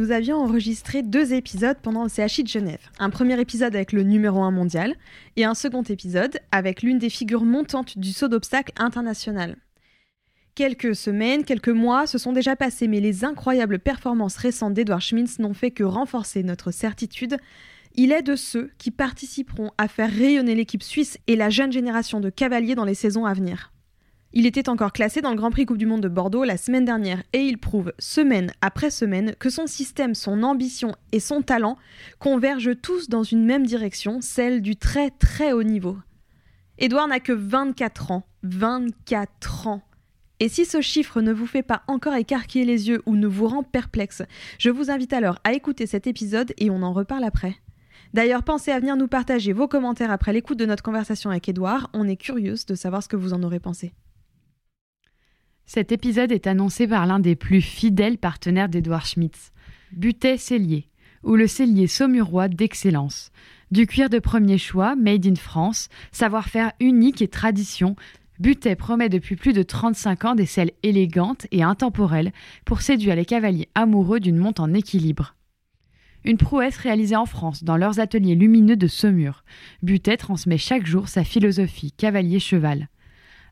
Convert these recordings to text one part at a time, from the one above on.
Nous avions enregistré deux épisodes pendant le CHI de Genève. Un premier épisode avec le numéro 1 mondial et un second épisode avec l'une des figures montantes du saut d'obstacle international. Quelques semaines, quelques mois se sont déjà passés, mais les incroyables performances récentes d'Edouard Schmintz n'ont fait que renforcer notre certitude. Il est de ceux qui participeront à faire rayonner l'équipe suisse et la jeune génération de cavaliers dans les saisons à venir. Il était encore classé dans le Grand Prix Coupe du Monde de Bordeaux la semaine dernière et il prouve semaine après semaine que son système, son ambition et son talent convergent tous dans une même direction, celle du très très haut niveau. Edouard n'a que 24 ans. 24 ans. Et si ce chiffre ne vous fait pas encore écarquiller les yeux ou ne vous rend perplexe, je vous invite alors à écouter cet épisode et on en reparle après. D'ailleurs, pensez à venir nous partager vos commentaires après l'écoute de notre conversation avec Edouard. On est curieuse de savoir ce que vous en aurez pensé. Cet épisode est annoncé par l'un des plus fidèles partenaires d'Edouard Schmitz, Butet Cellier, ou le cellier saumurois d'excellence. Du cuir de premier choix, made in France, savoir-faire unique et tradition, Butet promet depuis plus de 35 ans des selles élégantes et intemporelles pour séduire les cavaliers amoureux d'une monte en équilibre. Une prouesse réalisée en France dans leurs ateliers lumineux de Saumur. Butet transmet chaque jour sa philosophie cavalier-cheval.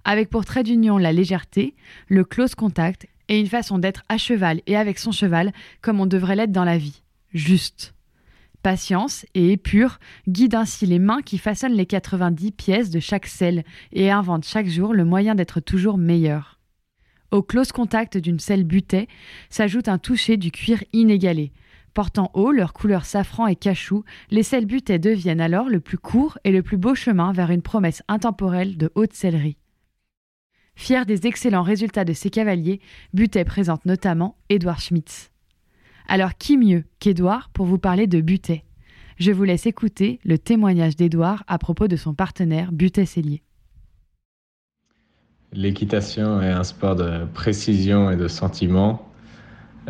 Avec pour trait d'union la légèreté, le close contact et une façon d'être à cheval et avec son cheval comme on devrait l'être dans la vie. Juste. Patience et épure guide ainsi les mains qui façonnent les 90 pièces de chaque selle et inventent chaque jour le moyen d'être toujours meilleur. Au close contact d'une selle butée s'ajoute un toucher du cuir inégalé. Portant haut leur couleur safran et cachou, les selles butées deviennent alors le plus court et le plus beau chemin vers une promesse intemporelle de haute sellerie. Fier des excellents résultats de ses cavaliers, Butet présente notamment Édouard Schmitz. Alors qui mieux qu'Édouard pour vous parler de Butet? Je vous laisse écouter le témoignage d'Édouard à propos de son partenaire Butet Cellier. L'équitation est un sport de précision et de sentiment.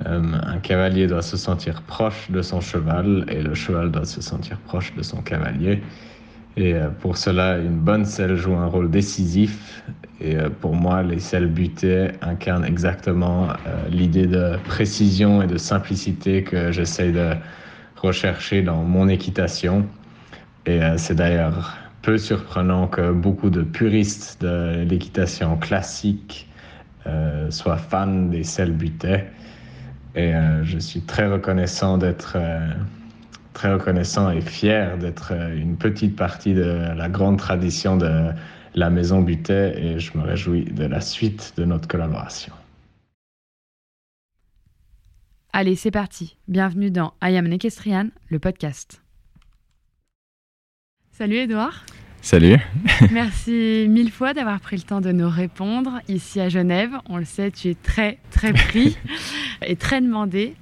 Euh, un cavalier doit se sentir proche de son cheval et le cheval doit se sentir proche de son cavalier. Et euh, pour cela, une bonne selle joue un rôle décisif. Et euh, pour moi, les selles butées incarnent exactement euh, l'idée de précision et de simplicité que j'essaie de rechercher dans mon équitation. Et c'est d'ailleurs peu surprenant que beaucoup de puristes de l'équitation classique soient fans des selles butées. Et je suis très reconnaissant d'être très reconnaissant et fier d'être euh, une petite partie de la grande tradition de la Maison Butet et je me réjouis de la suite de notre collaboration. Allez, c'est parti. Bienvenue dans I Am Equestrian, le podcast. Salut Edouard. Salut. Merci mille fois d'avoir pris le temps de nous répondre ici à Genève. On le sait, tu es très très pris et très demandé.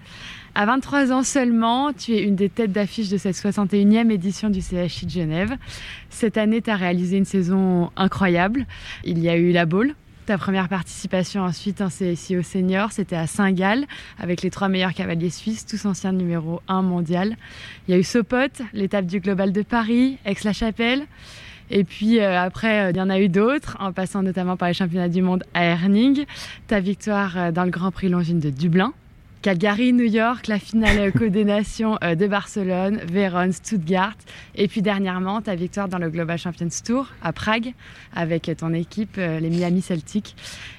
À 23 ans seulement, tu es une des têtes d'affiche de cette 61e édition du CHI de Genève. Cette année, tu as réalisé une saison incroyable. Il y a eu la boule, ta première participation ensuite en CSI au senior, c'était à Saint-Gall avec les trois meilleurs cavaliers suisses, tous anciens numéro 1 mondial. Il y a eu Sopot, l'étape du Global de Paris, Aix-la-Chapelle. Et puis euh, après, euh, il y en a eu d'autres, en passant notamment par les championnats du monde à Herning, ta victoire euh, dans le Grand Prix Longines de Dublin Calgary, New York, la finale Côte des Nations euh, de Barcelone, Vérone, Stuttgart. Et puis dernièrement, ta victoire dans le Global Champions Tour à Prague avec ton équipe, euh, les Miami Celtics.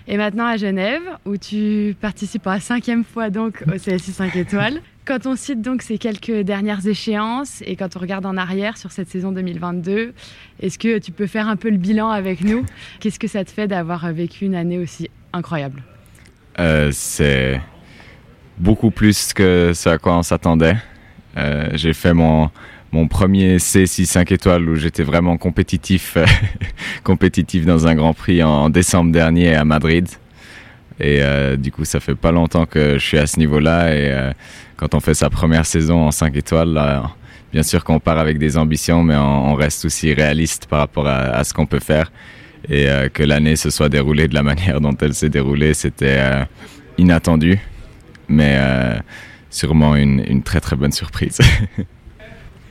Et maintenant à Genève, où tu participes pour la cinquième fois donc au CSI 5 étoiles. Quand on cite donc ces quelques dernières échéances et quand on regarde en arrière sur cette saison 2022, est-ce que tu peux faire un peu le bilan avec nous? Qu'est-ce que ça te fait d'avoir vécu une année aussi incroyable? Euh, C'est beaucoup plus que ce à quoi on s'attendait. Euh, j'ai fait mon, mon premier C6 5 étoiles où j'étais vraiment compétitif, compétitif dans un Grand Prix en décembre dernier à Madrid. Et euh, du coup, ça fait pas longtemps que je suis à ce niveau-là. Et euh, quand on fait sa première saison en 5 étoiles, bien sûr qu'on part avec des ambitions, mais on, reste aussi réaliste par rapport à, ce qu'on peut faire. Et que l'année se soit déroulée de la manière dont elle s'est déroulée, c'était inattendu, mais euh, sûrement une, une très très bonne surprise.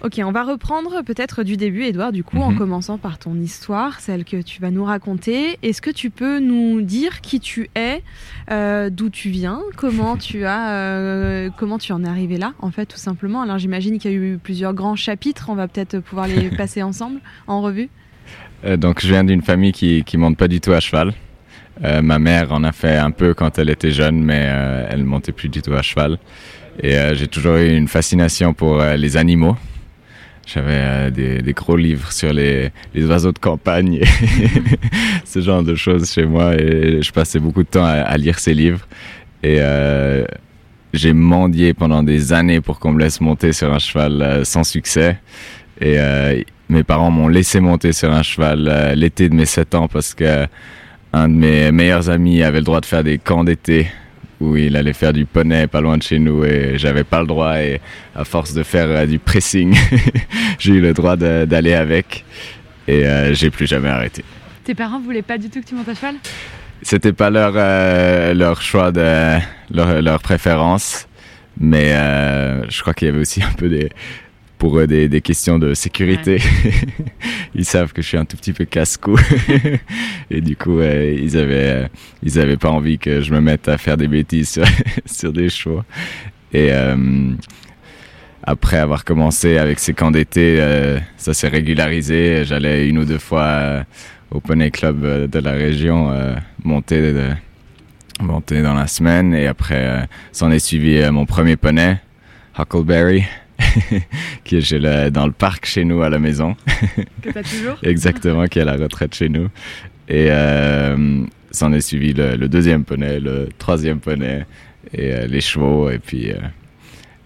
Ok, on va reprendre peut-être du début, Edouard, du coup, mm -hmm. en Mhm. commençant par ton histoire, celle que tu vas nous raconter. Est-ce que tu peux nous dire qui tu es, euh, d'où tu viens, comment tu as, euh, comment tu en es arrivé là, en fait, tout simplement? Alors, j'imagine qu'il y a eu plusieurs grands chapitres. On va peut-être pouvoir les passer ensemble en revue. Donc, je viens d'une famille qui qui monte pas du tout à cheval. Euh, ma mère en a fait un peu quand elle était jeune, mais euh, elle montait plus du tout à cheval. Et euh, j'ai toujours eu une fascination pour euh, les animaux. J'avais des, gros livres sur les, oiseaux de campagne, ce genre de choses chez moi, et je passais beaucoup de temps à, à lire ces livres. Et j'ai mendié pendant des années pour qu'on me laisse monter sur un cheval sans succès. Et mes parents m'ont laissé monter sur un cheval l'été de mes 7 ans parce que un de mes meilleurs amis avait le droit de faire des camps d'été où il allait faire du poney pas loin de chez nous et j'avais pas le droit et à force de faire euh, du pressing j'ai eu le droit d'aller avec et euh, j'ai plus jamais arrêté. Tes parents voulaient pas du tout que tu montes à cheval? C'était pas leur euh, leur choix de leur, leur préférence mais euh, je crois qu'il y avait aussi un peu des pour eux des, des questions de sécurité. Ouais. ils savent que je suis un tout petit peu casse-cou. et du coup, euh, ils avaient, euh, ils avaient pas envie que je me mette à faire des bêtises sur, sur des chevaux. Et euh, après avoir commencé avec ces camps d'été, euh, ça s'est régularisé. J'allais une ou deux fois euh, au poney club euh, de la région monter, de, monter dans la semaine. Et après, s'en est suivi mon premier poney, Huckleberry qui est le, dans le parc chez nous à la maison. Que t'as toujours Exactement, qui est à la retraite chez nous. Et euh, s'en est suivi le, le, deuxième poney, le troisième poney et euh, les chevaux. Et puis euh,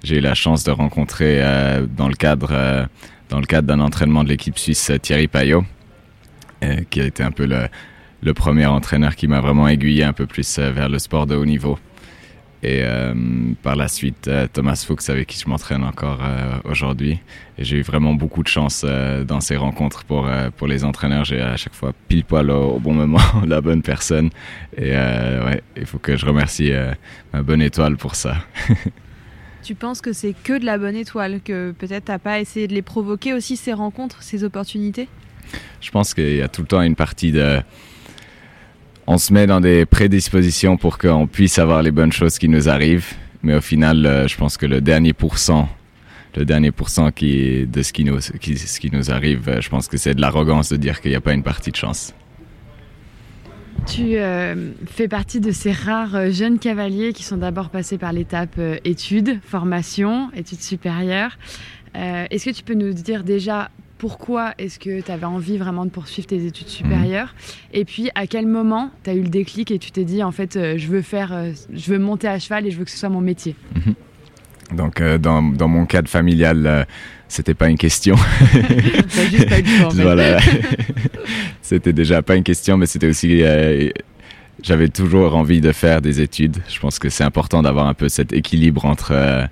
j'ai eu la chance de rencontrer euh, dans le cadre dans le cadre d'un entraînement de l'équipe suisse Thierry Payot, qui a été un peu le, le premier entraîneur qui m'a vraiment aiguillé un peu plus vers le sport de haut niveau. Et euh, par la suite, euh, Thomas Fuchs, avec qui je m'entraîne encore euh, aujourd'hui. J'ai eu vraiment beaucoup de chance dans ces rencontres pour, pour les entraîneurs. J'ai à chaque fois pile poil au, au bon moment, la bonne personne. Et ouais, il faut que je remercie ma bonne étoile pour ça. tu penses que c'est que de la bonne étoile, que peut-être t'as pas essayé de les provoquer aussi, ces rencontres, ces opportunités? Je pense qu'il y a tout le temps une partie de on se met dans des prédispositions pour qu'on puisse avoir les bonnes choses qui nous arrivent. Mais au final, euh, je pense que le dernier pourcent, le dernier pourcent qui, de ce qui, nous, qui, ce qui nous arrive, euh, je pense que c'est de l'arrogance de dire qu'il n'y a pas une partie de chance. Tu euh, fais partie de ces rares jeunes cavaliers qui sont d'abord passés par l'étape études, formation, études supérieures. Est-ce que tu peux nous dire déjà pourquoi est-ce que tu avais envie vraiment de poursuivre tes études supérieures mmh. Et puis à quel moment tu as eu le déclic et tu t'es dit en fait euh, je veux faire euh, je veux monter à cheval et je veux que ce soit mon métier? Mmh. Donc euh, dans, dans, mon cadre familial c'était pas une question. juste pas choix, voilà. c'était déjà pas une question mais c'était aussi j'avais toujours envie de faire des études. Je pense que c'est important d'avoir un peu cet équilibre entre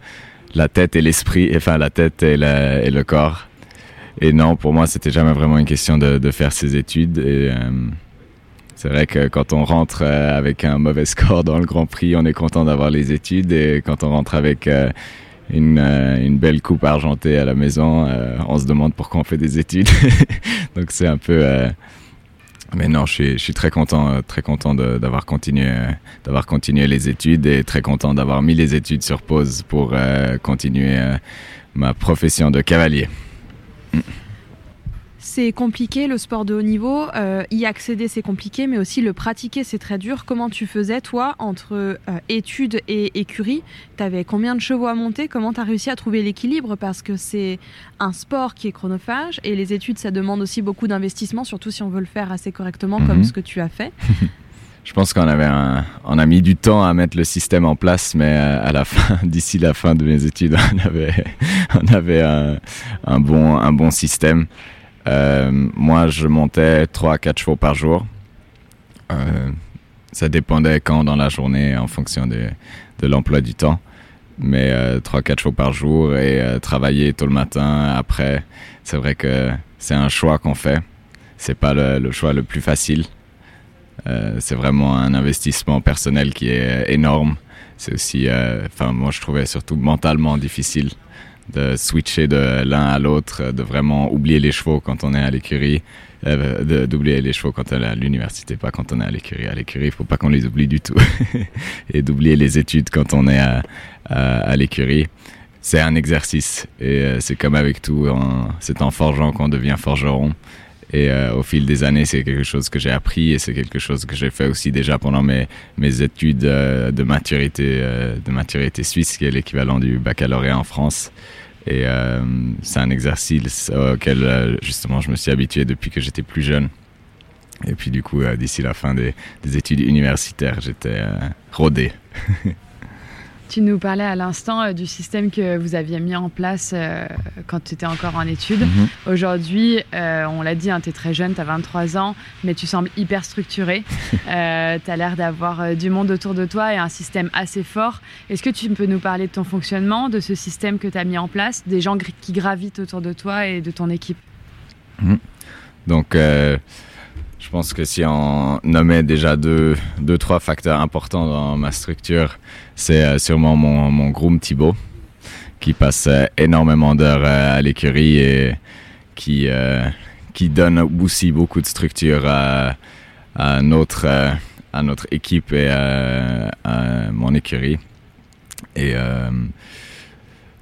la tête et l'esprit, enfin la tête et, la, et le corps. Et non, pour moi, c'était jamais vraiment une question de, faire ses études. Et euh, c'est vrai que quand on rentre euh, avec un mauvais score dans le Grand Prix, on est content d'avoir les études. Et quand on rentre avec euh, une, belle coupe argentée à la maison, on se demande pourquoi on fait des études. Donc c'est un peu, mais non, je suis, je suis très content, très content d'avoir continué, d'avoir continué les études et très content d'avoir mis les études sur pause pour continuer ma profession de cavalier. C'est compliqué le sport de haut niveau, euh, y accéder c'est compliqué, mais aussi le pratiquer c'est très dur. Comment tu faisais toi entre euh, études et écurie Tu avais combien de chevaux à monter? Comment tu as réussi à trouver l'équilibre? Parce que c'est un sport qui est chronophage et les études ça demande aussi beaucoup d'investissement, surtout si on veut le faire assez correctement comme Mhm. ce que tu as fait. Je pense qu'on avait un, on a mis du temps à mettre le système en place, mais euh, à la fin, d'ici la fin de mes études, on avait, on avait un, un bon, un bon système. Euh, moi, je montais 3 à 4 chevaux par jour. Euh, ça dépendait quand dans la journée en fonction de, l'emploi du temps. Mais euh, 3-4 chevaux par jour et euh, travailler tôt le matin. Après, c'est vrai que c'est un choix qu'on fait. C'est pas le, choix le plus facile. C'est vraiment un investissement personnel qui est énorme. C'est aussi, enfin moi je trouvais surtout mentalement difficile de switcher de l'un à l'autre, de vraiment oublier les chevaux quand on est à l'écurie, euh, d'oublier les chevaux quand on est à l'université, pas quand on est à l'écurie. À l'écurie, il faut pas qu'on les oublie du tout. et d'oublier les études quand on est à, à, l'écurie. C'est un exercice et euh, c'est comme avec tout, en- c'est en forgeant qu'on devient forgeron. Et euh, au fil des années, c'est quelque chose que j'ai appris et c'est quelque chose que j'ai fait aussi déjà pendant mes, mes études euh, de maturité, euh, de maturité suisse, qui est l'équivalent du baccalauréat en France. Et c'est un exercice auquel justement je me suis habitué depuis que j'étais plus jeune. Et puis du coup, d'ici la fin des, des études universitaires, j'étais rodé. Tu nous parlais à l'instant euh, du système que vous aviez mis en place euh, quand tu étais encore en études. Mhm. Aujourd'hui, euh, on l'a dit, tu es très jeune, tu as 23 ans, mais tu sembles hyper structuré. tu as l'air d'avoir du monde autour de toi et un système assez fort. Est-ce que tu peux nous parler de ton fonctionnement, de ce système que tu as mis en place, des gens qui gravitent autour de toi et de ton équipe? Mhm. Donc, euh, je pense que si on nommait déjà deux, deux trois facteurs importants dans ma structure, c'est euh, sûrement mon, groom Thibaut, qui passe euh, énormément d'heures euh, à l'écurie et qui, qui donne aussi beaucoup de structure à, notre, à notre équipe et à, mon écurie. Et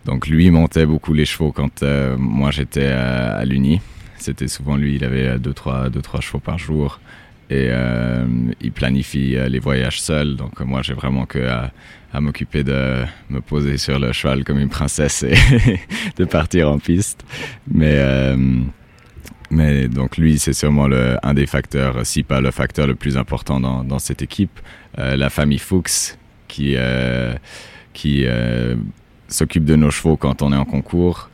donc lui montait beaucoup les chevaux quand moi j'étais à l'Uni. C'était souvent lui, il avait 2-3 deux, trois, deux, trois chevaux par jour. Et euh, il planifie euh, les voyages seul. Donc euh, moi j'ai vraiment que à, m'occuper de me poser sur le cheval comme une princesse et de partir en piste. Mais, euh, mais donc lui c'est sûrement le, un des facteurs, si pas le facteur le plus important dans, cette équipe. Euh, la famille Fuchs qui, euh, qui euh, s'occupe de nos chevaux quand on est en concours,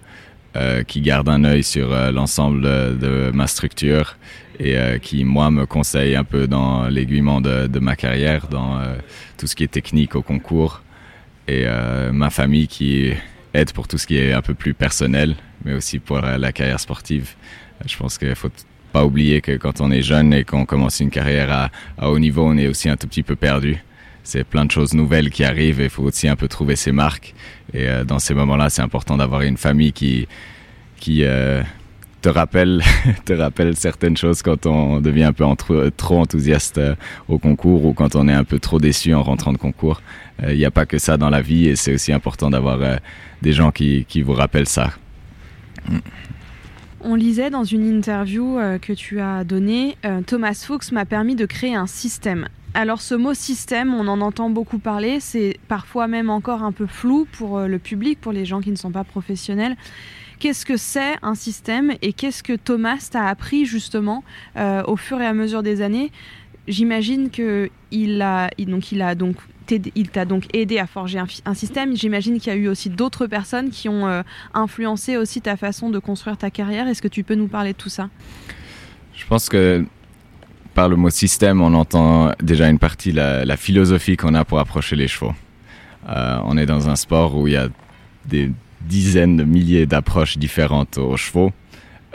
euh, qui garde un œil sur euh, l'ensemble de, ma structure et euh, qui, moi, me conseille un peu dans l'aiguillement de, ma carrière, dans tout ce qui est technique au concours. Et ma famille qui aide pour tout ce qui est un peu plus personnel, mais aussi pour la, la carrière sportive. Je pense qu'il faut pas oublier que quand on est jeune et qu'on commence une carrière à, à haut niveau, on est aussi un tout petit peu perdu c'est plein de choses nouvelles qui arrivent et il faut aussi un peu trouver ses marques. Et euh, dans ces moments-là, c'est important d'avoir une famille qui, qui euh, te, rappelle, te rappelle certaines choses quand on devient un peu trop enthousiaste euh, au concours ou quand on est un peu trop déçu en rentrant de concours. Il n'y a pas que ça dans la vie et c'est aussi important d'avoir des gens qui, qui vous rappellent ça. On lisait dans une interview que tu as donnée, Thomas Fuchs m'a permis de créer un système. Alors ce mot système, on en entend beaucoup parler, c'est parfois même encore un peu flou pour euh, le public, pour les gens qui ne sont pas professionnels. Qu'est-ce que c'est un système et qu'est-ce que Thomas t'a appris justement euh, au fur et à mesure des années? J'imagine que il a, donc il t'a donc aidé à forger un, un système. J'imagine qu'il y a eu aussi d'autres personnes qui ont euh, influencé aussi ta façon de construire ta carrière. Est-ce que tu peux nous parler de tout ça? Je pense que par le mot système, on entend déjà une partie la, la philosophie qu'on a pour approcher les chevaux. Euh, on est dans un sport où il y a des dizaines de milliers d'approches différentes aux chevaux.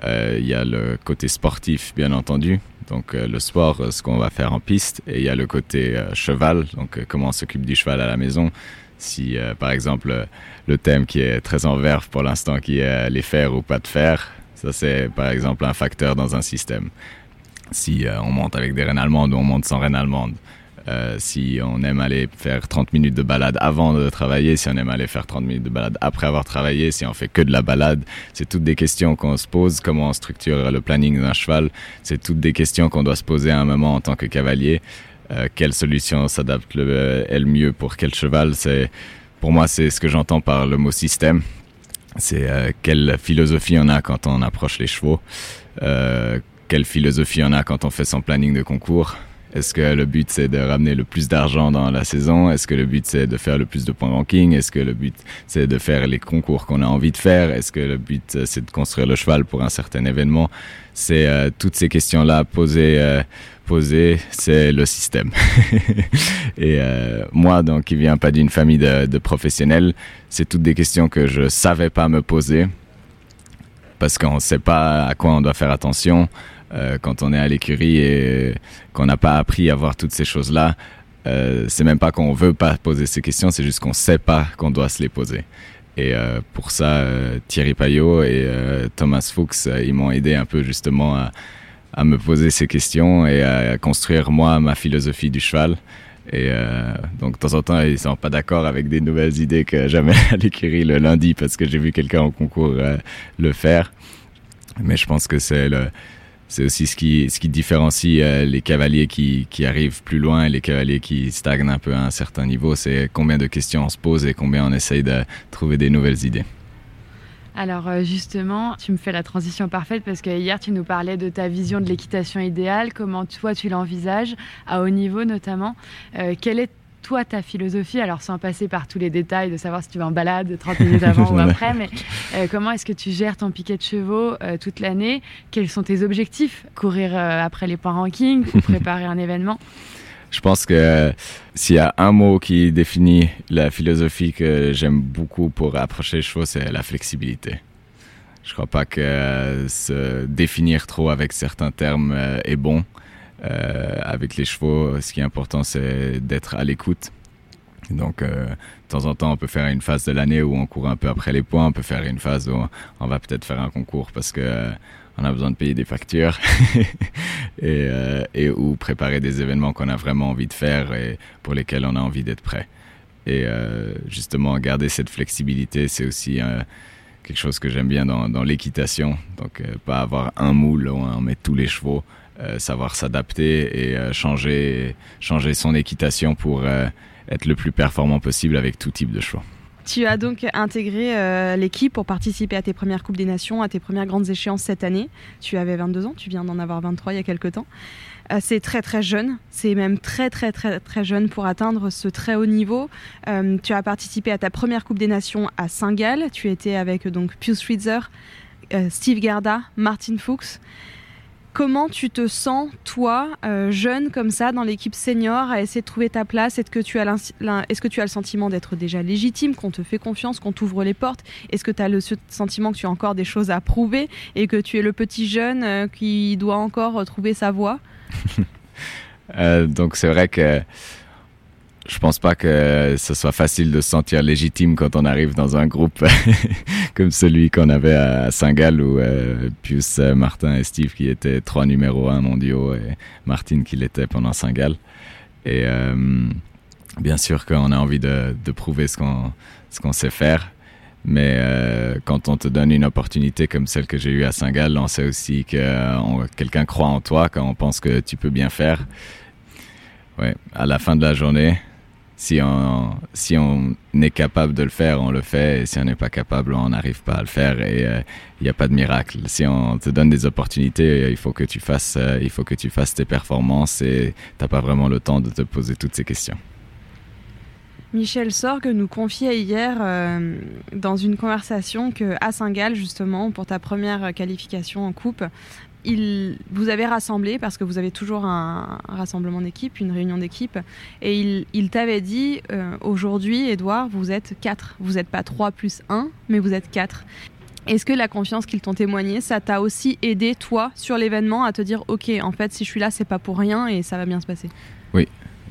Euh, il y a le côté sportif, bien entendu, donc euh, le sport, ce qu'on va faire en piste, et il y a le côté cheval, donc comment on s'occupe du cheval à la maison. Si, par exemple, le thème qui est très en verve pour l'instant, qui est les faire ou pas de faire, ça c'est par exemple un facteur dans un système. Si on monte avec des reines allemandes ou on monte sans reines allemandes. Euh, si on aime aller faire 30 minutes de balade avant de travailler, si on aime aller faire 30 minutes de balade après avoir travaillé, si on fait que de la balade, c'est toutes des questions qu'on se pose, comment on structure le planning d'un cheval, c'est toutes des questions qu'on doit se poser à un moment en tant que cavalier. Euh, quelle solution s'adapte le, mieux pour quel cheval? C'est pour moi c'est ce que j'entends par le mot système. C'est euh, quelle philosophie on a quand on approche les chevaux, euh, quelle philosophie on a quand on fait son planning de concours, est-ce que le but c'est de ramener le plus d'argent dans la saison? Est-ce que le but c'est de faire le plus de points ranking? Est-ce que le but c'est de faire les concours qu'on a envie de faire? Est-ce que le but c'est de construire le cheval pour un certain événement? C'est euh, toutes ces questions-là posées. Euh, posées, c'est le système. Et euh, moi, donc, qui viens pas d'une famille de, professionnels, c'est toutes des questions que je savais pas me poser parce qu'on ne sait pas à quoi on doit faire attention euh, quand on est à l'écurie et qu'on n'a pas appris à voir toutes ces choses-là, euh, c'est même pas qu'on veut pas poser ces questions, c'est juste qu'on sait pas qu'on doit se les poser. Et euh, pour ça, euh, Thierry Payot et Thomas Fuchs, ils m'ont aidé un peu justement à, me poser ces questions et à construire moi ma philosophie du cheval. Et donc de temps en temps, ils sont pas d'accord avec des nouvelles idées que j'amène à l'écurie le lundi parce que j'ai vu quelqu'un en concours le faire. Mais je pense que c'est le c'est aussi ce qui, différencie euh, les cavaliers qui, qui arrivent plus loin et les cavaliers qui stagnent un peu à un certain niveau. C'est combien de questions on se pose et combien on essaye de trouver des nouvelles idées. Alors euh, justement, tu me fais la transition parfaite parce que hier tu nous parlais de ta vision de l'équitation idéale, comment toi tu l'envisages, à haut niveau notamment. Euh, quelle est toi ta philosophie, alors sans passer par tous les détails de savoir si tu vas en balade 30 minutes avant ou après, mais euh, comment est-ce que tu gères ton piquet de chevaux euh, toute l'année? Quels sont tes objectifs? Courir euh, après les points ranking ou préparer un événement? Je pense que s'il y a un mot qui définit la philosophie que j'aime beaucoup pour approcher les chevaux, c'est la flexibilité. Je crois pas que se définir trop avec certains termes est bon. Euh, avec les chevaux, ce qui est important, c'est d'être à l'écoute. Donc, euh, de temps en temps, on peut faire une phase de l'année où on court un peu après les points. On peut faire une phase où on va peut-être faire un concours parce que euh, on a besoin de payer des factures et, euh, et ou préparer des événements qu'on a vraiment envie de faire et pour lesquels on a envie d'être prêt. Et justement, garder cette flexibilité, c'est aussi quelque chose que j'aime bien dans, l'équitation. Donc, pas avoir un moule où on met tous les chevaux, savoir s'adapter et euh, changer, changer son équitation pour euh, être le plus performant possible avec tout type de chevaux. Tu as donc intégré euh, l'équipe pour participer à tes premières Coupes des Nations, à tes premières grandes échéances cette année. Tu avais 22 ans, tu viens d'en avoir 23 il y a quelques temps. Euh, c'est très très jeune, c'est même très très très très jeune pour atteindre ce très haut niveau. Euh, tu as participé à ta première Coupe des Nations à Saint-Gall, tu étais avec donc Pius Schwitzer, euh, Steve Gerda, Martin Fuchs. Comment tu te sens, toi, euh, jeune comme ça, dans l'équipe senior, à essayer de trouver ta place? Est-ce que tu as, que tu as le sentiment d'être déjà légitime, qu'on te fait confiance, qu'on t'ouvre les portes? Est-ce que tu as le sentiment que tu as encore des choses à prouver et que tu es le petit jeune euh, qui doit encore trouver sa voie? Euh, Donc c'est vrai que je pense pas que ce soit facile de se sentir légitime quand on arrive dans un groupe comme celui qu'on avait à Saint-Gall où euh, Pius, Martin et Steve qui étaient trois numéros un mondiaux et Martine qui l'était pendant Saint-Gall. Et euh, bien sûr qu'on a envie de, de prouver ce qu'on ce qu'on sait faire. Mais euh, quand on te donne une opportunité comme celle que j'ai eue à Saint-Gall, on sait aussi que euh, quelqu'un croit en toi, quand on pense que tu peux bien faire. Ouais, à la fin de la journée, si on, si on est capable de le faire, on le fait. Si on n'est pas capable, on n'arrive pas à le faire. Et il euh, n'y a pas de miracle. Si on te donne des opportunités, il faut que tu fasses, euh, il faut que tu fasses tes performances. Et t'as pas vraiment le temps de te poser toutes ces questions. Michel Sorgue nous confiait hier euh, dans une conversation que à Saint-Gall, justement, pour ta première qualification en coupe, il, vous avez rassemblé parce que vous avez toujours un, rassemblement d'équipe, une réunion d'équipe, et il, t'avait dit euh, aujourd'hui, Edouard, vous êtes quatre. Vous n'êtes pas trois plus un, mais vous êtes quatre. Est-ce que la confiance qu'ils t'ont témoigné, ça t'a aussi aidé toi sur l'événement à te dire ok, en fait, si je suis là, c'est pas pour rien et ça va bien se passer?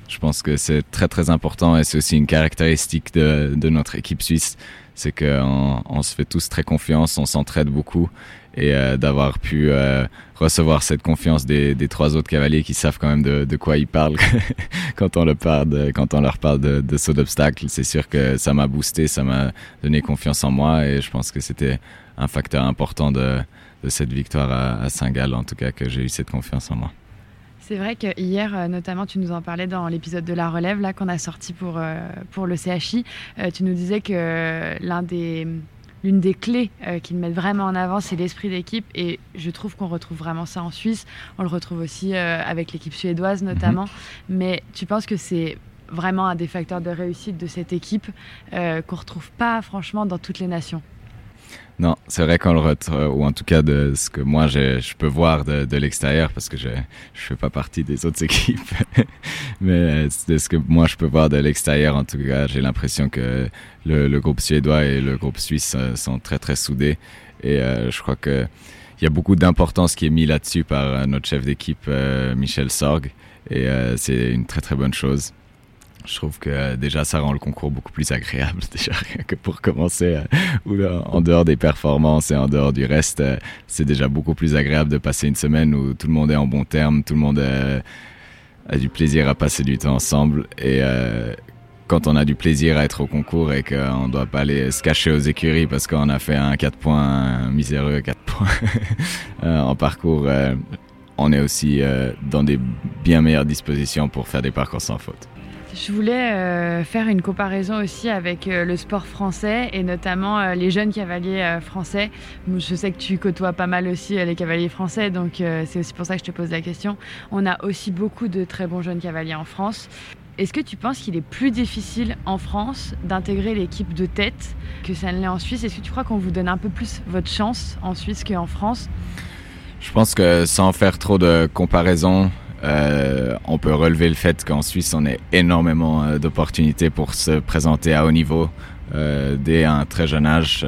Je pense que c'est très très important et c'est aussi une caractéristique de, de notre équipe suisse, c'est qu'on on se fait tous très confiance, on s'entraide beaucoup et euh, d'avoir pu euh, recevoir cette confiance des, trois autres cavaliers qui savent quand même de, de quoi ils parlent quand on leur parle de, de, saut d'obstacle. C'est sûr que ça m'a boosté, ça m'a donné confiance en moi et je pense que c'était un facteur important de, cette victoire à Saint-Gall, en tout cas que j'ai eu cette confiance en moi. C'est vrai que hier, euh, notamment, tu nous en parlais dans l'épisode de la relève là qu'on a sorti pour, euh, pour le CHI. Euh, tu nous disais que l'un des l'une des clés euh, qu'ils mettent vraiment en avant, c'est l'esprit d'équipe. Et je trouve qu'on retrouve vraiment ça en Suisse. On le retrouve aussi euh, avec l'équipe suédoise notamment. Mm -hmm. Mais tu penses que c'est vraiment un des facteurs de réussite de cette équipe euh, qu'on retrouve pas franchement dans toutes les nations? Non, c'est vrai qu'on le ou en tout cas de ce que moi je peux voir de, de l'extérieur, parce que je ne fais pas partie des autres équipes, mais de ce que moi je peux voir de l'extérieur, en tout cas, j'ai l'impression que le, le, groupe suédois et le groupe suisse sont très très soudés, et euh, je crois que il y a beaucoup d'importance qui est mis là-dessus par notre chef d'équipe euh, Michel Sorg, et euh, c'est une très très bonne chose. Je trouve que déjà ça rend le concours beaucoup plus agréable déjà que pour commencer ou en dehors des performances et en dehors du reste c'est déjà beaucoup plus agréable de passer une semaine où tout le monde est en bon terme tout le monde a, du plaisir à passer du temps ensemble et euh, quand on a du plaisir à être au concours et qu'on ne doit pas aller se cacher aux écuries parce qu'on a fait un 4 points un miséreux 4 points en parcours euh, on est aussi euh, dans des bien meilleures dispositions pour faire des parcours sans faute je voulais euh, faire une comparaison aussi avec euh, le sport français et notamment euh, les jeunes cavaliers français. Je sais que tu côtoies pas mal aussi les cavaliers français, donc c'est aussi pour ça que je te pose la question. On a aussi beaucoup de très bons jeunes cavaliers en France. Est-ce que tu penses qu'il est plus difficile en France d'intégrer l'équipe de tête que ça ne l'est en Suisse? Est-ce que tu crois qu'on vous donne un peu plus votre chance en Suisse qu'en France? Je pense que sans faire trop de comparaisons, euh, on peut relever le fait qu'en Suisse, on a énormément euh, d'opportunités pour se présenter à haut niveau euh, dès un très jeune âge,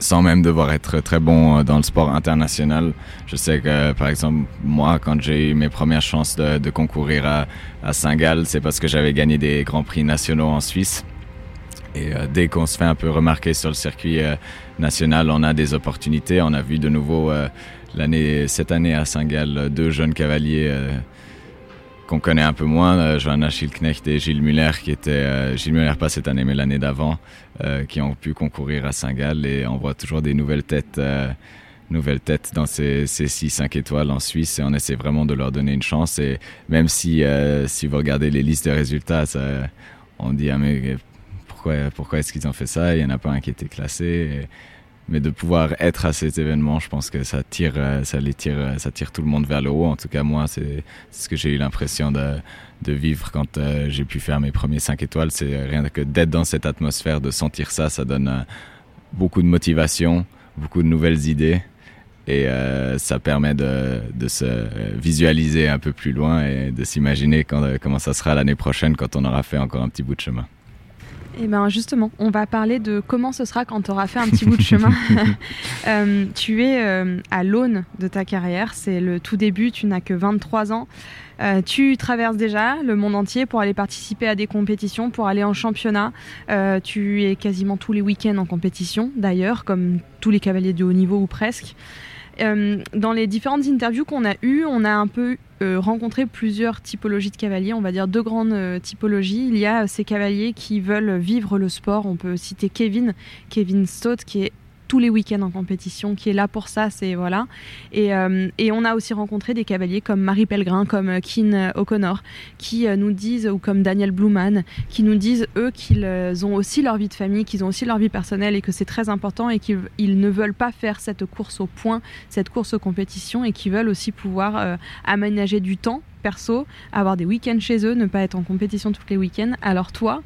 sans même devoir être très bon dans le sport international. Je sais que, par exemple, moi, quand j'ai eu mes premières chances de, concourir à, à Saint-Gall, c'est parce que j'avais gagné des grands prix nationaux en Suisse. Et dès qu'on se fait un peu remarquer sur le circuit national, on a des opportunités. On a vu de nouveau cette année à Saint-Gall deux jeunes cavaliers qu'on connaît un peu moins, euh, Johanna Schilknecht et Gilles Muller, qui étaient, euh, Gilles Muller pas cette année mais l'année d'avant, euh, qui ont pu concourir à Saint-Gall. Et on voit toujours des nouvelles têtes, euh, nouvelles têtes dans ces, ces 6-5 étoiles en Suisse et on essaie vraiment de leur donner une chance. Et même si, si vous regardez les listes de résultats, on dit ah mais pourquoi, pourquoi est-ce qu'ils ont fait ça, il y en a pas un qui était classé. Mais de pouvoir être à cet événement, je pense que ça tire, ça les tire, ça tire tout le monde vers le haut. En tout cas, moi, c'est ce que j'ai eu l'impression de, vivre quand euh, j'ai pu faire mes premiers 5 étoiles. C'est rien que d'être dans cette atmosphère, de sentir ça, ça donne euh, beaucoup de motivation, beaucoup de nouvelles idées. Et euh, ça permet de se visualiser un peu plus loin et de s'imaginer comment ça sera l'année prochaine quand on aura fait encore un petit bout de chemin. Et eh bien justement, on va parler de comment ce sera quand tu auras fait un petit bout de chemin. euh, tu es euh, à l'aune de ta carrière, c'est le tout début, tu n'as que 23 ans. Euh, tu traverses déjà le monde entier pour aller participer à des compétitions, pour aller en championnat. Tu es quasiment tous les week-ends en compétition, d'ailleurs, comme tous les cavaliers de haut niveau ou presque. Euh, dans les différentes interviews qu'on a eues, on a un peu euh, rencontré plusieurs typologies de cavaliers, on va dire deux grandes euh, typologies. Il y a ces cavaliers qui veulent vivre le sport. On peut citer Kevin, Kevin Stott, qui est tous les week-ends en compétition, qui est là pour ça, c'est voilà. Et, euh, et, on a aussi rencontré des cavaliers comme Marie Pellegrin, comme euh, Keane O'Connor, qui euh, nous disent, ou comme Daniel Bluman, qui nous disent eux qu'ils ont aussi leur vie de famille, qu'ils ont aussi leur vie personnelle et que c'est très important et qu'ils ne veulent pas faire cette course au point, cette course aux compétitions et qui veulent aussi pouvoir aménager du temps perso, avoir des week-ends chez eux, ne pas être en compétition tous les week-ends. Alors toi,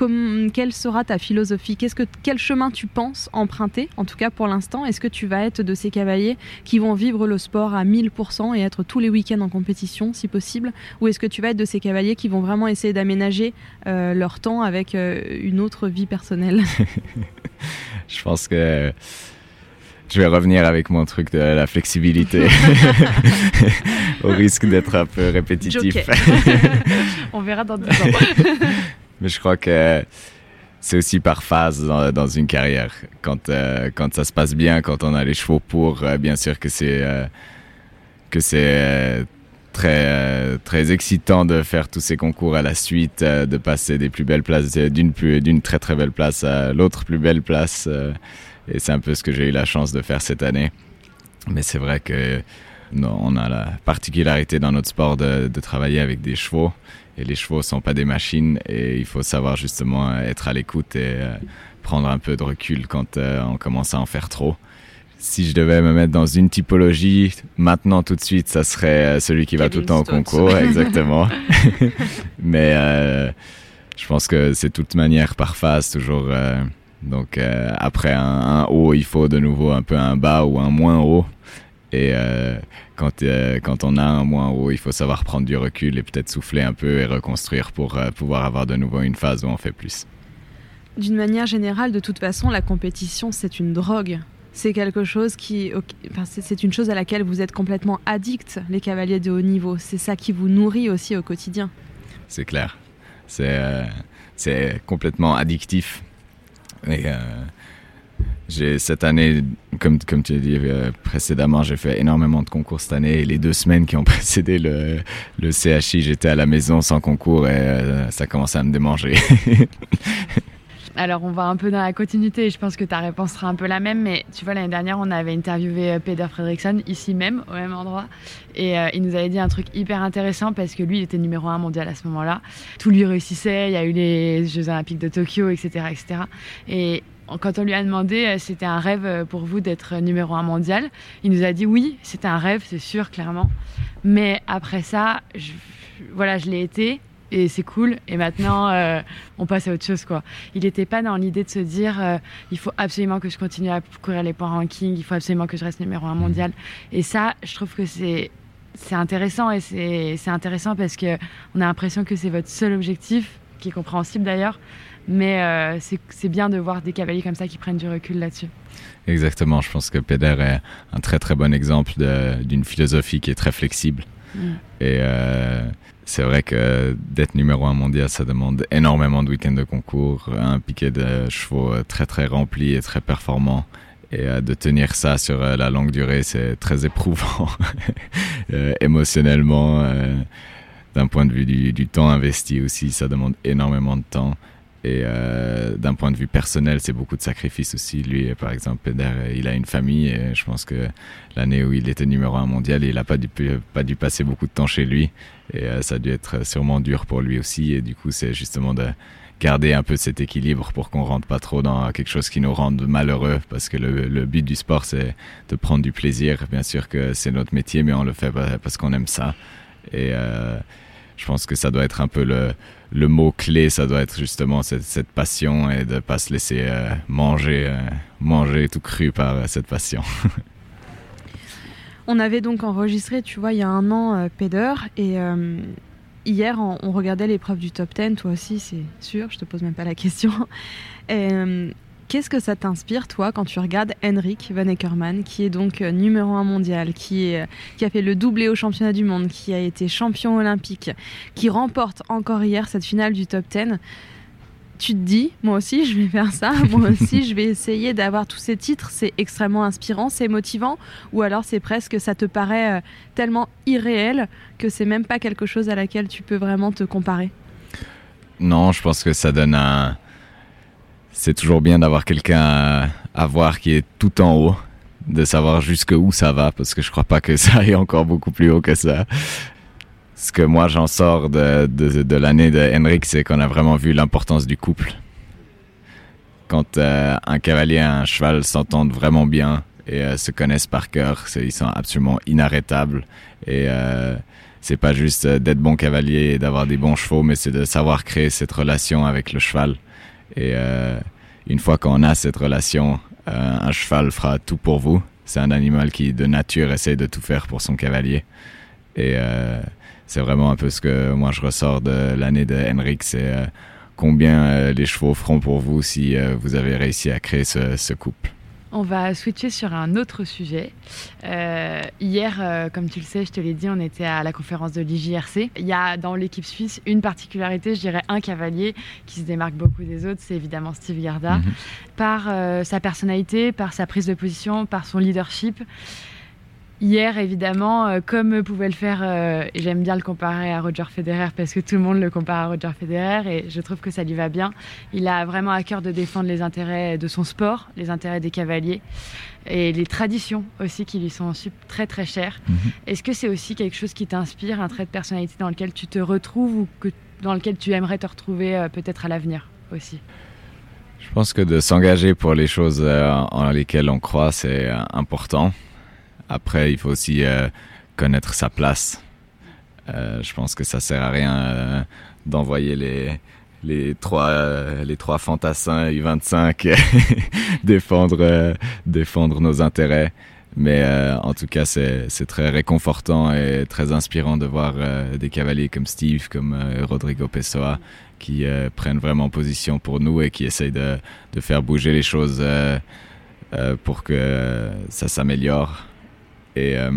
comme, quelle sera ta philosophie? Qu'est-ce que quel chemin tu penses emprunter? En tout cas pour l'instant, est-ce que tu vas être de ces cavaliers qui vont vivre le sport à 1000% et être tous les week-ends en compétition, si possible, ou est-ce que tu vas être de ces cavaliers qui vont vraiment essayer d'aménager euh, leur temps avec euh, une autre vie personnelle? Je pense que je vais revenir avec mon truc de la flexibilité, au risque d'être un peu répétitif. On verra dans deux ans. Mais je crois que c'est aussi par phase dans, une carrière. Quand, euh, quand ça se passe bien, quand on a les chevaux pour, euh, bien sûr que c'est euh, que c'est très très excitant de faire tous ces concours à la suite, de passer des plus belles places d'une très très belle place à l'autre plus belle place. et c'est un peu ce que j'ai eu la chance de faire cette année. Mais c'est vrai que non, on a la particularité dans notre sport de, de travailler avec des chevaux et les chevaux sont pas des machines et il faut savoir justement être à l'écoute et euh, prendre un peu de recul quand euh, on commence à en faire trop. Si je devais me mettre dans une typologie, maintenant tout de suite, ça serait euh, celui qui va tout le temps au concours, exactement. Mais je pense que c'est toute manière par phase toujours. donc après un, un, haut, il faut de nouveau un peu un bas ou un moins haut. Et euh, quand, euh, quand on a un moins haut, il faut savoir prendre du recul et peut-être souffler un peu et reconstruire pour euh, pouvoir avoir de nouveau une phase où on fait plus. D'une manière générale, de toute façon, la compétition, c'est une drogue. C'est quelque chose qui, enfin, c'est une chose à laquelle vous êtes complètement addict, les cavaliers de haut niveau. C'est ça qui vous nourrit aussi au quotidien. C'est clair. C'est complètement addictif. Et cette année, comme, comme tu as dit euh, précédemment, j'ai fait énormément de concours cette année. Et les deux semaines qui ont précédé le, le CHI, j'étais à la maison sans concours et euh, ça commençait à me démanger. Alors on va un peu dans la continuité, je pense que ta réponse sera un peu la même, mais tu vois l'année dernière on avait interviewé euh, Peter Fredriksson ici même, au même endroit, et il nous avait dit un truc hyper intéressant parce que lui il était numéro un mondial à ce moment-là, tout lui réussissait, il y a eu les Jeux Olympiques de Tokyo, etc. etc. Et quand on lui a demandé euh, c'était un rêve euh, pour vous d'être numéro un mondial, il nous a dit oui, c'était un rêve, c'est sûr, clairement. Mais après ça, je, voilà, je l'ai été et c'est cool. Et maintenant, euh, on passe à autre chose, quoi. Il n'était pas dans l'idée de se dire, il faut absolument que je continue à courir les points ranking, il faut absolument que je reste numéro un mondial. Et ça, je trouve que c'est c'est intéressant et c'est intéressant parce que on a l'impression que c'est votre seul objectif, qui est compréhensible d'ailleurs, mais euh, c'est bien de voir des cavaliers comme ça qui prennent du recul là-dessus. Exactement, je pense que Peder est un très très bon exemple d'une philosophie qui est très flexible. Mm. Et euh, c'est vrai que d'être numéro un mondial, ça demande énormément de week-ends de concours, un piquet de chevaux très très rempli et très performant. Et euh, de tenir ça sur la longue durée, c'est très éprouvant émotionnellement. D'un point de vue du, du temps investi aussi, ça demande énormément de temps. Et euh, d'un point de vue personnel, c'est beaucoup de sacrifices aussi. Lui, par exemple, Peder, il a une famille et je pense que l'année où il était numéro un mondial, il n'a pas dû, pas dû passer beaucoup de temps chez lui. Et euh, ça a dû être sûrement dur pour lui aussi. Et du coup, c'est justement de garder un peu cet équilibre pour qu'on rentre pas trop dans quelque chose qui nous rende malheureux. Parce que le, le but du sport, c'est de prendre du plaisir. Bien sûr que c'est notre métier, mais on le fait parce qu'on aime ça. Et euh, je pense que ça doit être un peu le le mot clé, ça doit être justement cette, passion et de ne pas se laisser euh, manger, euh, manger tout cru par euh, cette passion. on avait donc enregistré, tu vois, il y a un an, Peder, et hier, on, regardait l'épreuve du top 10, toi aussi, c'est sûr, je te pose même pas la question. Et, Qu'est-ce que ça t'inspire, toi, quand tu regardes Henrik Van Eckermann, qui est donc euh, numéro un mondial, qui, est, euh, qui a fait le doublé au championnat du monde, qui a été champion olympique, qui remporte encore hier cette finale du top 10 tu te dis, moi aussi, je vais faire ça, moi aussi, je vais essayer d'avoir tous ces titres, c'est extrêmement inspirant, c'est motivant, ou alors c'est presque, ça te paraît euh, tellement irréel que c'est même pas quelque chose à laquelle tu peux vraiment te comparer? Non, je pense que ça donne un, c'est toujours bien d'avoir quelqu'un à, voir qui est tout en haut, de savoir jusqu'où ça va, parce que je crois pas que ça aille encore beaucoup plus haut que ça. Ce que moi j'en sors de, de, l'année de Henrik, c'est qu'on a vraiment vu l'importance du couple. Quand euh, un cavalier et un cheval s'entendent vraiment bien et euh, se connaissent par cœur, ils sont absolument inarrêtables. Et euh, c'est pas juste d'être bon cavalier et d'avoir des bons chevaux, mais c'est de savoir créer cette relation avec le cheval. Et euh, une fois qu'on a cette relation, euh, un cheval fera tout pour vous. C'est un animal qui, de nature, essaie de tout faire pour son cavalier. Et euh, c'est vraiment un peu ce que moi je ressors de l'année de Henrik, c'est combien les chevaux feront pour vous si vous avez réussi à créer ce, ce couple. On va switcher sur un autre sujet. Euh, hier, euh, comme tu le sais, je te l'ai dit, on était à la conférence de l'IJRC. Il y a dans l'équipe suisse une particularité, je dirais un cavalier qui se démarque beaucoup des autres, c'est évidemment Steve Garda, mm -hmm. par euh, sa personnalité, par sa prise de position, par son leadership. Hier, évidemment, euh, comme pouvait le faire, euh, j'aime bien le comparer à Roger Federer parce que tout le monde le compare à Roger Federer et je trouve que ça lui va bien. Il a vraiment à cœur de défendre les intérêts de son sport, les intérêts des cavaliers et les traditions aussi qui lui sont très très chères. Mm -hmm. Est-ce que c'est aussi quelque chose qui t'inspire, un trait de personnalité dans lequel tu te retrouves ou que, dans lequel tu aimerais te retrouver euh, peut-être à l'avenir aussi? Je pense que de s'engager pour les choses en lesquelles on croit, c'est important. Après, il faut aussi euh, connaître sa place. Euh, je pense que ça sert à rien euh, d'envoyer les les trois les trois fantassins U25 défendre défendre nos intérêts. Mais en tout cas, c'est très réconfortant et très inspirant de voir des cavaliers comme Steve, comme Rodrigo Pessoa, qui prennent vraiment position pour nous et qui essayent de, de faire bouger les choses pour que ça s'améliore. Et euh,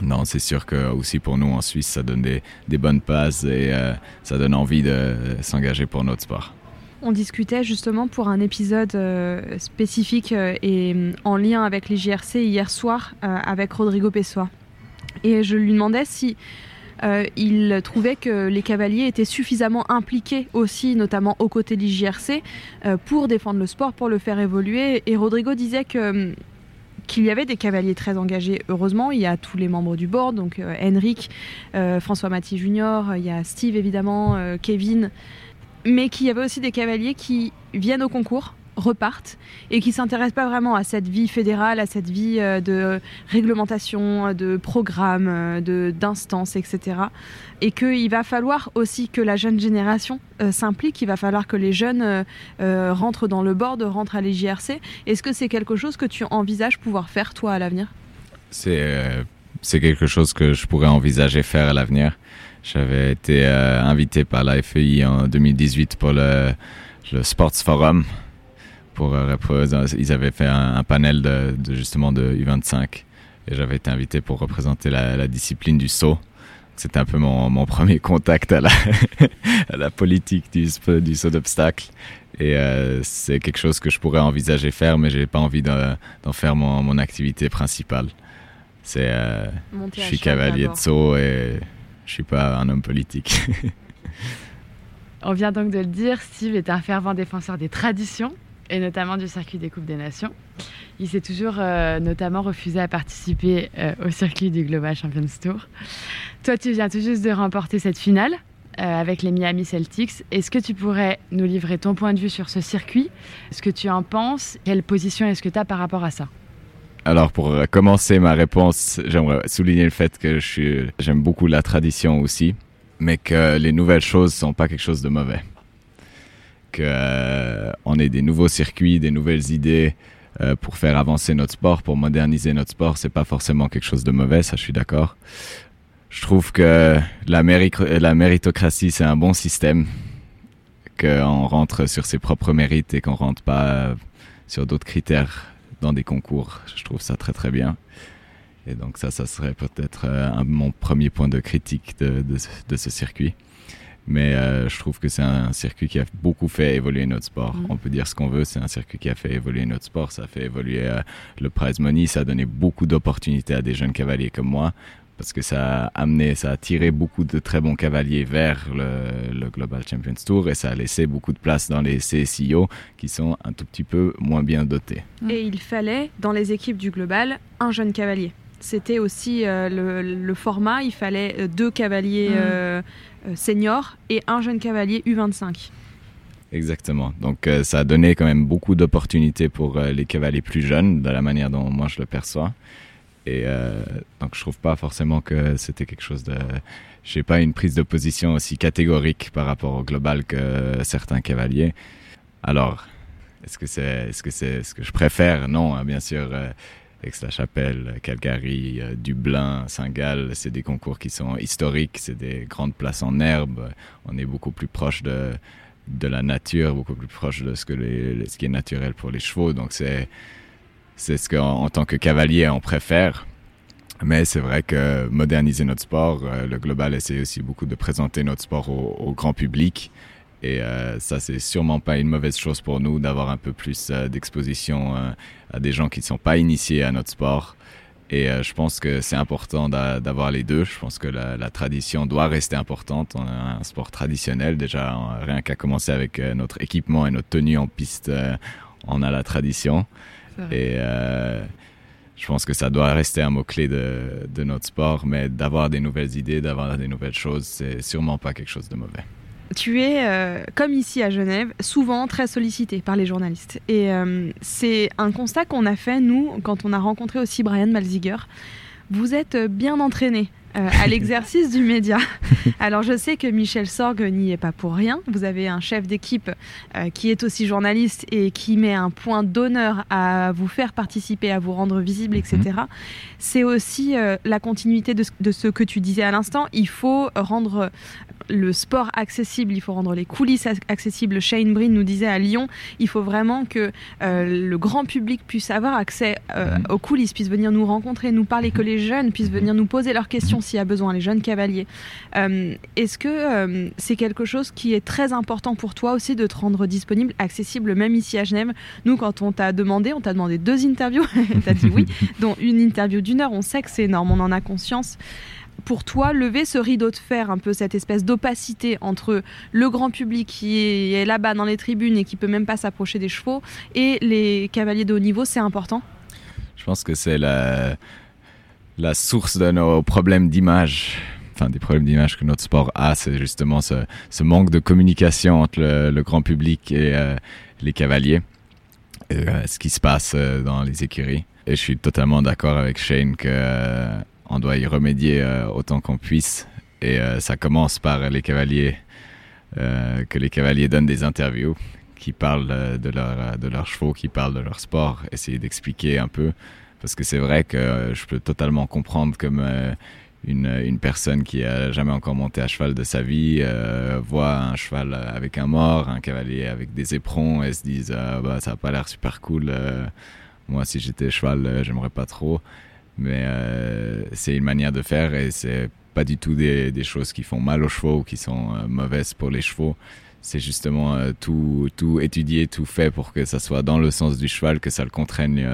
non, c'est sûr que aussi pour nous en Suisse, ça donne des, des bonnes passes et euh, ça donne envie de s'engager pour notre sport. On discutait justement pour un épisode euh, spécifique et en lien avec les JRC hier soir avec Rodrigo Pessoa. Et je lui demandais si il trouvait que les cavaliers étaient suffisamment impliqués aussi, notamment aux côtés de l'IJRC, euh, pour défendre le sport, pour le faire évoluer. Et Rodrigo disait que qu'il y avait des cavaliers très engagés. Heureusement, il y a tous les membres du board, donc euh, Henrik, euh, François Maty Junior, il y a Steve évidemment, euh, Kevin, mais qu'il y avait aussi des cavaliers qui viennent au concours repartent et qui s'intéressent pas vraiment à cette vie fédérale, à cette vie euh, de réglementation, de programme, de d'instances, etc. Et qu'il va falloir aussi que la jeune génération euh, s'implique, il va falloir que les jeunes euh, euh, rentrent dans le board, rentrent à l'IJRC. Est-ce que c'est quelque chose que tu envisages pouvoir faire toi à l'avenir? C'est euh, quelque chose que je pourrais envisager faire à l'avenir. J'avais été euh, invité par la FEI en 2018 pour le, le Sports Forum pour euh, ils avaient fait un, un panel de, de, justement de U25 et j'avais été invité pour représenter la, la discipline du saut. C'était un peu mon, mon, premier contact à la, à la politique du, du saut d'obstacle. Et euh, c'est quelque chose que je pourrais envisager faire, mais j'ai pas envie d'en faire mon, mon, activité principale. C'est, euh, je suis cavalier de saut et je suis pas un homme politique. On vient donc de le dire, Steve est un fervent défenseur des traditions et notamment du circuit des Coupes des Nations. Il s'est toujours euh, notamment refusé à participer euh, au circuit du Global Champions Tour. Toi, tu viens tout juste de remporter cette finale euh, avec les Miami Celtics. Est-ce que tu pourrais nous livrer ton point de vue sur ce circuit? Ce que tu en penses? Quelle position est-ce que tu as par rapport à ça? Alors pour commencer ma réponse, j'aimerais souligner le fait que j'aime beaucoup la tradition aussi, mais que les nouvelles choses sont pas quelque chose de mauvais. Que euh, on ait des nouveaux circuits, des nouvelles idées euh, pour faire avancer notre sport, pour moderniser notre sport, c'est pas forcément quelque chose de mauvais, ça je suis d'accord. Je trouve que la, méri la méritocratie c'est un bon système, qu'on rentre sur ses propres mérites et qu'on rentre pas sur d'autres critères dans des concours. Je trouve ça très très bien. Et donc ça, ça serait peut-être euh, mon premier point de critique de ce circuit. Mais euh, je trouve que c'est un circuit qui a beaucoup fait évoluer notre sport. Mmh. On peut dire ce qu'on veut, c'est un circuit qui a fait évoluer notre sport. Ça a fait évoluer euh, le prize money, ça a donné beaucoup d'opportunités à des jeunes cavaliers comme moi. Parce que ça a amené, ça a tiré beaucoup de très bons cavaliers vers le, le Global Champions Tour et ça a laissé beaucoup de place dans les CSIO qui sont un tout petit peu moins bien dotés. Et il fallait, dans les équipes du Global, un jeune cavalier c'était aussi euh, le, le, format. Il fallait deux cavaliers mmh. euh, seniors et un jeune cavalier U25. Exactement. Donc euh, ça a donné quand même beaucoup d'opportunités pour euh, les cavaliers plus jeunes, de la manière dont moi je le perçois. Et euh, donc je trouve pas forcément que c'était quelque chose de, je sais pas, une prise de position aussi catégorique par rapport au global que certains cavaliers. Alors, est-ce que c'est, que c'est ce que je préfère? Non, hein, bien sûr. Aix-la-Chapelle, Calgary, euh, Dublin, Saint-Gall, c'est des concours qui sont historiques, c'est des grandes places en herbe. On est beaucoup plus proche de, de la nature, beaucoup plus proche de ce, que ce qui est naturel pour les chevaux. Donc c'est c'est ce qu'en en tant que cavalier on préfère. Mais c'est vrai que moderniser notre sport, euh, le global essaie aussi beaucoup de présenter notre sport au grand public. Et euh, ça, c'est sûrement pas une mauvaise chose pour nous d'avoir un peu plus euh, d'exposition euh, à des gens qui ne sont pas initiés à notre sport. Et je pense que c'est important d'avoir les deux. Je pense que la, la, tradition doit rester importante. On a un sport traditionnel déjà, rien qu'à commencer avec notre équipement et notre tenue en piste, on a la tradition. Et je pense que ça doit rester un mot-clé de, de notre sport, mais d'avoir des nouvelles idées, d'avoir des nouvelles choses, c'est sûrement pas quelque chose de mauvais tu es, euh, comme ici à Genève, souvent très sollicité par les journalistes. Et euh, c'est un constat qu'on a fait, nous, quand on a rencontré aussi Brian Malziger. Vous êtes bien entraîné euh, à l'exercice du média. Alors je sais que Michel Sorg n'y est pas pour rien. Vous avez un chef d'équipe euh, qui est aussi journaliste et qui met un point d'honneur à vous faire participer, à vous rendre visible, etc. -hmm. C'est aussi euh, la continuité de, de, ce que tu disais à l'instant. Il faut rendre le sport accessible, il faut rendre les coulisses accessibles. Shane Breen nous disait à Lyon, il faut vraiment que euh, le grand public puisse avoir accès euh, aux coulisses, puisse venir nous rencontrer, nous parler, que les jeunes puissent venir nous poser leurs questions s'il y a besoin, les jeunes cavaliers. Euh, Est-ce que c'est quelque chose qui est très important pour toi aussi de te rendre disponible, accessible, même ici à Genève? Nous, quand on t'a demandé, on t'a demandé deux interviews, t'as dit oui, dont une interview d'une heure, on sait que c'est énorme, on en a conscience pour toi lever ce rideau de fer, un peu cette espèce d'opacité entre le grand public qui est là-bas dans les tribunes et qui peut même pas s'approcher des chevaux et les cavaliers de haut niveau, c'est important? Je pense que c'est la, la source de nos problèmes d'image. Enfin, des problèmes d'image que notre sport a, c'est justement ce, ce, manque de communication entre le, grand public et euh, les cavaliers, euh, ce qui se passe euh, dans les écuries. Et je suis totalement d'accord avec Shane que on doit y remédier euh, autant qu'on puisse. Et euh, ça commence par les cavaliers, euh, que les cavaliers donnent des interviews, qui parlent euh, de, leur, de leurs chevaux, qui parlent de leur sport, essayer d'expliquer un peu. Parce que c'est vrai que euh, je peux totalement comprendre comme euh, une, une personne qui a jamais encore monté à cheval de sa vie euh, voit un cheval avec un mort, un cavalier avec des éperons et se disent ah, bah, ça a pas l'air super cool. Euh, moi, si j'étais cheval, euh, j'aimerais pas trop mais euh, c'est une manière de faire et c'est pas du tout des, des, choses qui font mal aux chevaux ou qui sont euh, mauvaises pour les chevaux. C'est justement euh, tout, tout étudié, tout fait pour que ça soit dans le sens du cheval, que ça le contraigne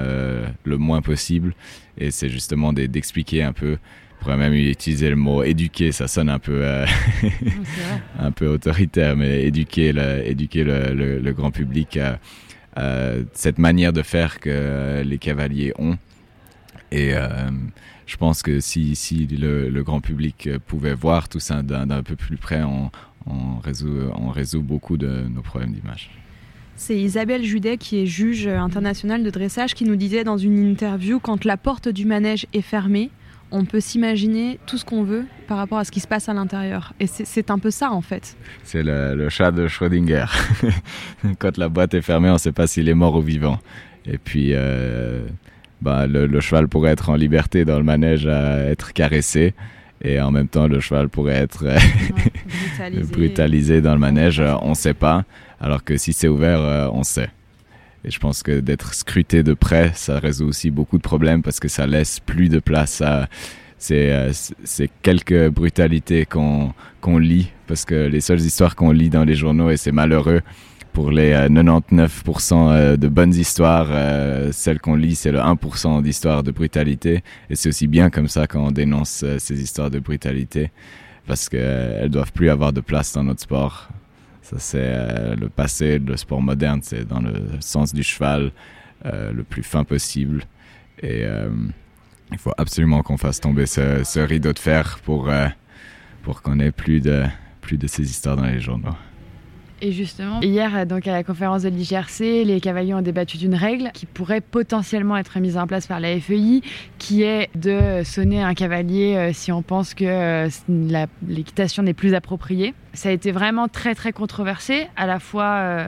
le moins possible. Et c'est justement d'expliquer un peu. On pourrait même utiliser le mot éduquer, ça sonne un peu, un peu autoritaire, mais éduquer le, éduquer le, le, le grand public à, à cette manière de faire que les cavaliers ont et euh, je pense que si, si le, le, grand public pouvait voir tout ça d'un peu plus près, on, on, résout, on résout beaucoup de nos problèmes d'image. C'est Isabelle Judet, qui est juge internationale de dressage, qui nous disait dans une interview quand la porte du manège est fermée, on peut s'imaginer tout ce qu'on veut par rapport à ce qui se passe à l'intérieur. Et c'est un peu ça, en fait. C'est le, le, chat de Schrödinger. quand la boîte est fermée, on ne sait pas s'il est mort ou vivant. Et puis, euh, bah, le, le, cheval pourrait être en liberté dans le manège à être caressé et en même temps le cheval pourrait être brutalisé. brutalisé dans le manège, on ne sait pas, alors que si c'est ouvert, on sait. Et je pense que d'être scruté de près, ça résout aussi beaucoup de problèmes parce que ça laisse plus de place à ces, ces quelques brutalités qu'on qu lit, parce que les seules histoires qu'on lit dans les journaux, et c'est malheureux, pour les euh, 99% euh, de bonnes histoires, euh, celles qu'on lit, c'est le 1% d'histoires de brutalité. Et c'est aussi bien comme ça quand on dénonce euh, ces histoires de brutalité, parce qu'elles euh, doivent plus avoir de place dans notre sport. Ça, c'est euh, le passé, le sport moderne, c'est dans le sens du cheval, euh, le plus fin possible. Et euh, il faut absolument qu'on fasse tomber ce, rideau de fer pour, euh, pour qu'on ait plus de, plus de ces histoires dans les journaux. Et justement, hier, donc à la conférence de l'IGRC, les cavaliers ont débattu d'une règle qui pourrait potentiellement être mise en place par la FEI, qui est de sonner un cavalier euh, si on pense que euh, l'équitation n'est plus appropriée. Ça a été vraiment très très controversé, à la fois euh,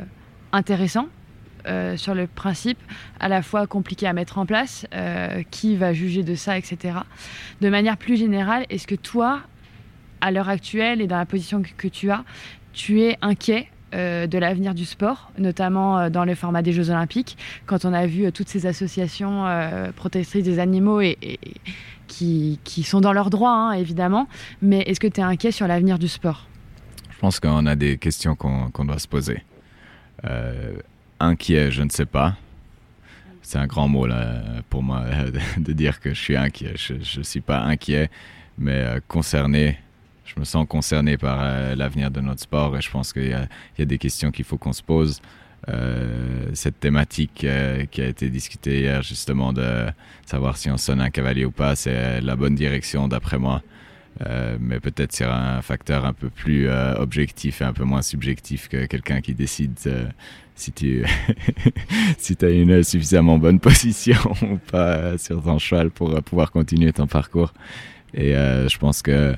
intéressant sur le principe, à la fois compliqué à mettre en place, qui va juger de ça, etc. De manière plus générale, est-ce que toi, à l'heure actuelle et dans la position que tu as, tu es inquiet de l'avenir du sport, notamment dans le format des Jeux Olympiques, quand on a vu toutes ces associations protectrices des animaux et, qui, sont dans leurs droits, hein, évidemment. Mais est-ce que tu es inquiet sur l'avenir du sport? Je pense qu'on a des questions qu'on doit se poser. inquiet, je ne sais pas c'est un grand mot là, pour moi de dire que je suis inquiet. Je ne suis pas inquiet, mais euh, concerné. Je me sens concerné par euh, l'avenir de notre sport et je pense qu'il y, a des questions qu'il faut qu'on se pose. Euh, cette thématique qui a été discutée hier, justement, de savoir si on sonne un cavalier ou pas, c'est la bonne direction d'après moi. mais peut-être sur un facteur un peu plus objectif et un peu moins subjectif que quelqu'un qui décide si tu as une suffisamment bonne position ou pas sur ton cheval pour euh, pouvoir continuer ton parcours. Et euh, je pense que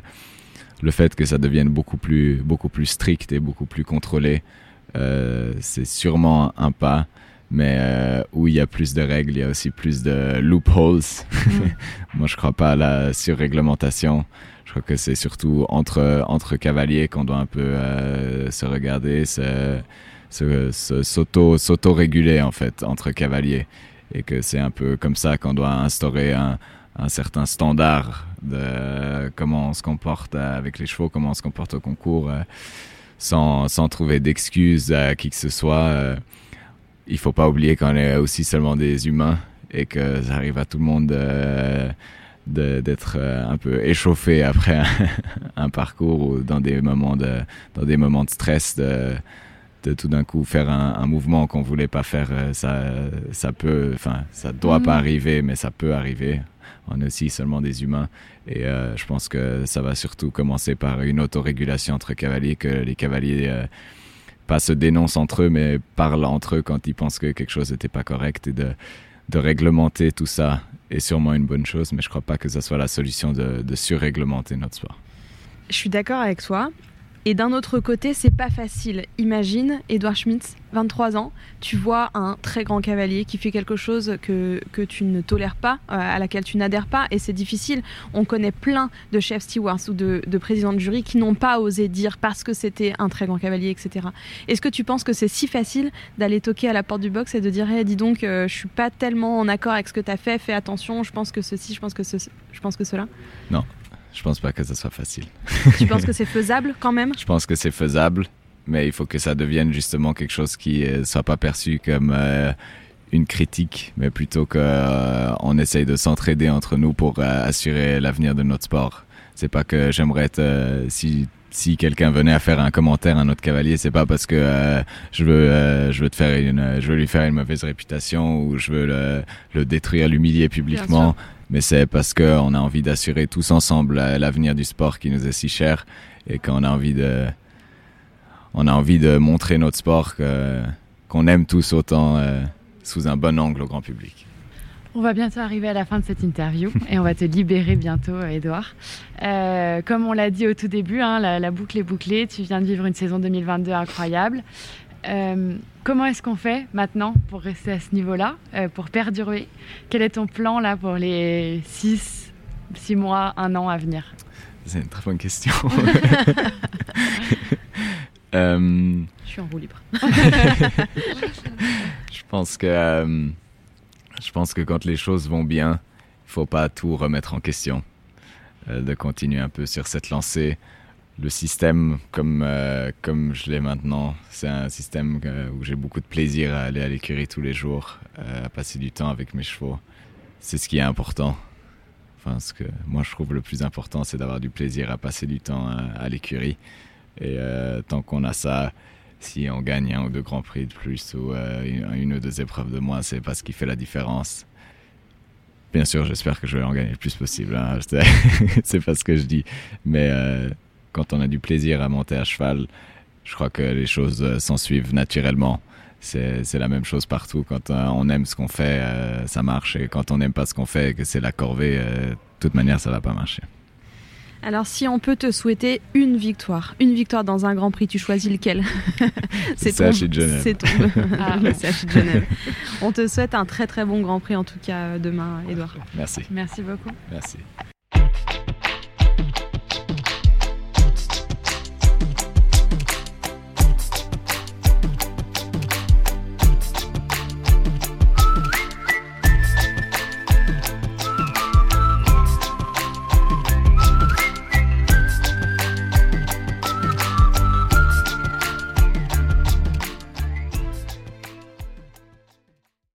le fait que ça devienne beaucoup plus, beaucoup plus strict et beaucoup plus contrôlé, euh, c'est sûrement un pas. Mais où il y a plus de règles, il y a aussi plus de loopholes. Mm. Moi, je crois pas à la surréglementation. Je crois que c'est surtout entre, entre cavaliers qu'on doit un peu se regarder, se, s'auto s'auto réguler en fait entre cavaliers et que c'est un peu comme ça qu'on doit instaurer un, un, certain standard de comment on se comporte avec les chevaux, comment on se comporte au concours, euh, sans, sans trouver d'excuses à qui que ce soit. Euh, il faut pas oublier qu'on est aussi seulement des humains et que ça arrive à tout le monde d'être euh, un peu échauffé après un, un, parcours ou dans des moments de dans des moments de stress de de tout d'un coup faire un, mouvement qu'on voulait pas faire, euh, ça, ça peut, enfin, ça doit pas mhm. arriver, mais ça peut arriver. On est aussi seulement des humains. Et euh, je pense que ça va surtout commencer par une autorégulation entre cavaliers, que les cavaliers euh, pas se dénoncent entre eux, mais parlent entre eux quand ils pensent que quelque chose n'était pas correct. Et de, réglementer tout ça est sûrement une bonne chose, mais je crois pas que ça soit la solution de surréglementer notre sport. Je suis d'accord avec toi. Et d'un autre côté, c'est pas facile. Imagine, Edouard Schmitz, 23 ans, tu vois un très grand cavalier qui fait quelque chose que, tu ne tolères pas, euh, à laquelle tu n'adhères pas, et c'est difficile. On connaît plein de chefs stewards ou de, présidents de jury qui n'ont pas osé dire parce que c'était un très grand cavalier, etc. Est-ce que tu penses que c'est si facile d'aller toquer à la porte du box et de dire hey, dis donc, euh, je suis pas tellement en accord avec ce que tu as fait, fais attention, je pense que ceci, je pense que, ce, je pense que cela? Non, je pense pas que ça soit facile. Tu penses que c'est faisable quand même? Je pense que c'est faisable, mais il faut que ça devienne justement quelque chose qui ne euh, soit pas perçu comme euh, une critique, mais plutôt qu'on euh, essaye de s'entraider entre nous pour assurer l'avenir de notre sport. C'est pas que j'aimerais être si si quelqu'un venait à faire un commentaire à un autre cavalier, c'est pas parce que je veux je veux te faire une je veux lui faire une mauvaise réputation ou je veux le, le détruire, l'humilier publiquement mais c'est parce qu'on a envie d'assurer tous ensemble l'avenir du sport qui nous est si cher et qu'on a envie de, on a envie de montrer notre sport qu'on aime tous autant euh, sous un bon angle au grand public. On va bientôt arriver à la fin de cette interview et on va te libérer bientôt, Edouard. Euh, comme on l'a dit au tout début, hein, la, la, boucle est bouclée. Tu viens de vivre une saison 2022 incroyable. Euh, comment est-ce qu'on fait maintenant pour rester à ce niveau-là, euh, pour perdurer? Quel est ton plan là pour les 6, 6 mois, 1 an à venir? C'est une très bonne question. Euh, je suis en roue libre. je pense que je pense que quand les choses vont bien, il faut pas tout remettre en question, de continuer un peu sur cette lancée le système comme, euh, comme je l'ai maintenant, c'est un système où j'ai beaucoup de plaisir à aller à l'écurie tous les jours, euh, à passer du temps avec mes chevaux. C'est ce qui est important. Enfin, ce que moi je trouve le plus important, c'est d'avoir du plaisir à passer du temps à, l'écurie. Et euh, tant qu'on a ça, si on gagne un ou deux grands prix de plus ou une, ou deux épreuves de moins, c'est pas ce qui fait la différence. Bien sûr, j'espère que je vais en gagner le plus possible. Hein. c'est pas ce que je dis. Mais quand on a du plaisir à monter à cheval, je crois que les choses euh, s'en suivent naturellement. C'est la même chose partout. Quand euh, on aime ce qu'on fait, euh, ça marche. Et quand on n'aime pas ce qu'on fait et que c'est la corvée, de toute manière, ça va pas marcher. Alors, si on peut te souhaiter une victoire, une victoire dans un Grand Prix, tu choisis lequel? C'est ton. de Genève. C'est ton. ah, le CHI de Genève. On te souhaite un très très bon Grand Prix en tout cas demain, Edouard. Merci. Merci beaucoup. Merci.